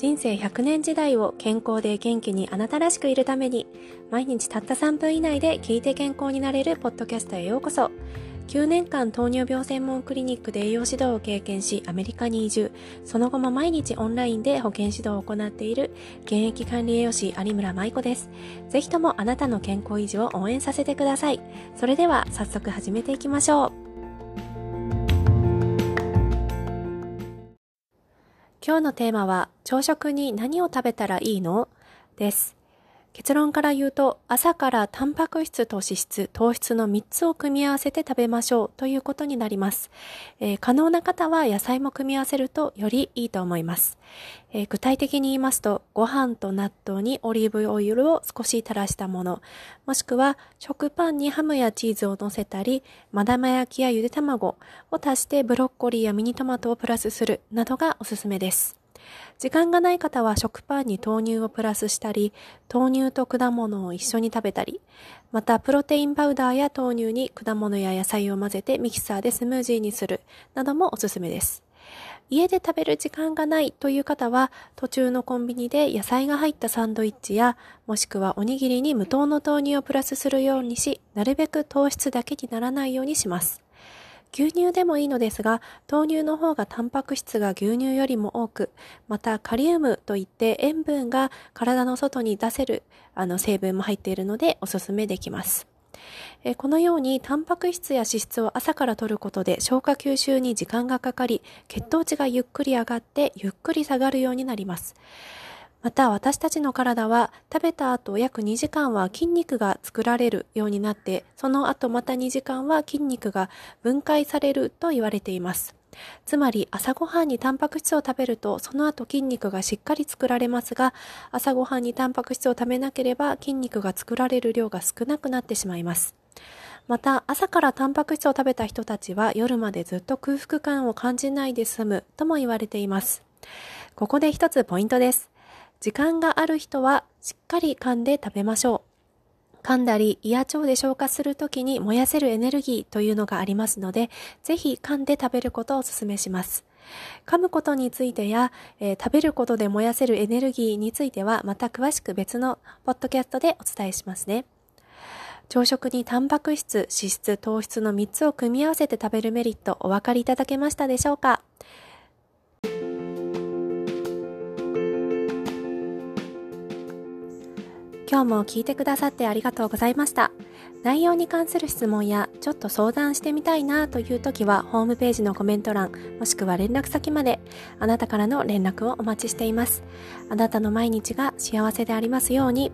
人生100年時代を健康で元気にあなたらしくいるために毎日たった3分以内で聞いて健康になれるポッドキャストへようこそ。9年間糖尿病専門クリニックで栄養指導を経験しアメリカに移住。その後も毎日オンラインで保健指導を行っている。現役管理栄養士有村舞子です。ぜひともあなたの健康維持を応援させてください。それでは早速始めていきましょう。今日のテーマは朝食に何を食べたらいいの？です。結論から言うと、朝からタンパク質と脂質、糖質の3つを組み合わせて食べましょうということになります。えー、可能な方は野菜も組み合わせるとよりいいと思います。えー、具体的に言いますと、ご飯と納豆にオリーブオイルを少し垂らしたもの、もしくは食パンにハムやチーズを乗せたり、まだま焼きやゆで卵を足してブロッコリーやミニトマトをプラスするなどがおすすめです。時間がない方は食パンに豆乳をプラスしたり、豆乳と果物を一緒に食べたり、またプロテインパウダーや豆乳に果物や野菜を混ぜてミキサーでスムージーにするなどもおすすめです。家で食べる時間がないという方は、途中のコンビニで野菜が入ったサンドイッチや、もしくはおにぎりに無糖の豆乳をプラスするようにし、なるべく糖質だけにならないようにします。牛乳でもいいのですが、豆乳の方がタンパク質が牛乳よりも多く、またカリウムといって塩分が体の外に出せるあの成分も入っているのでおすすめできます。えこのようにタンパク質や脂質を朝から摂ることで消化吸収に時間がかかり血糖値がゆっくり上がってゆっくり下がるようになります。また私たちの体は食べた後約2時間は筋肉が作られるようになって、その後また2時間は筋肉が分解されると言われています。つまり朝ごはんにタンパク質を食べるとその後筋肉がしっかり作られますが朝ごはんにタンパク質を食べなければ筋肉が作られる量が少なくなってしまいます。また朝からタンパク質を食べた人たちは夜までずっと空腹感を感じないで済むとも言われています。ここで一つポイントです。時間がある人はしっかり噛んで食べましょう。噛んだり、胃や腸で消化するときに燃やせるエネルギーというのがありますので、ぜひ噛んで食べることをお勧めします。噛むことについてや、えー、食べることで燃やせるエネルギーについては、また詳しく別のポッドキャストでお伝えしますね。朝食にタンパク質、脂質、糖質の3つを組み合わせて食べるメリットお分かりいただけましたでしょうか？今日も聞いてくださってありがとうございました。内容に関する質問やちょっと相談してみたいなという時はホームページのコメント欄もしくは連絡先まであなたからの連絡をお待ちしています。あなたの毎日が幸せでありますように。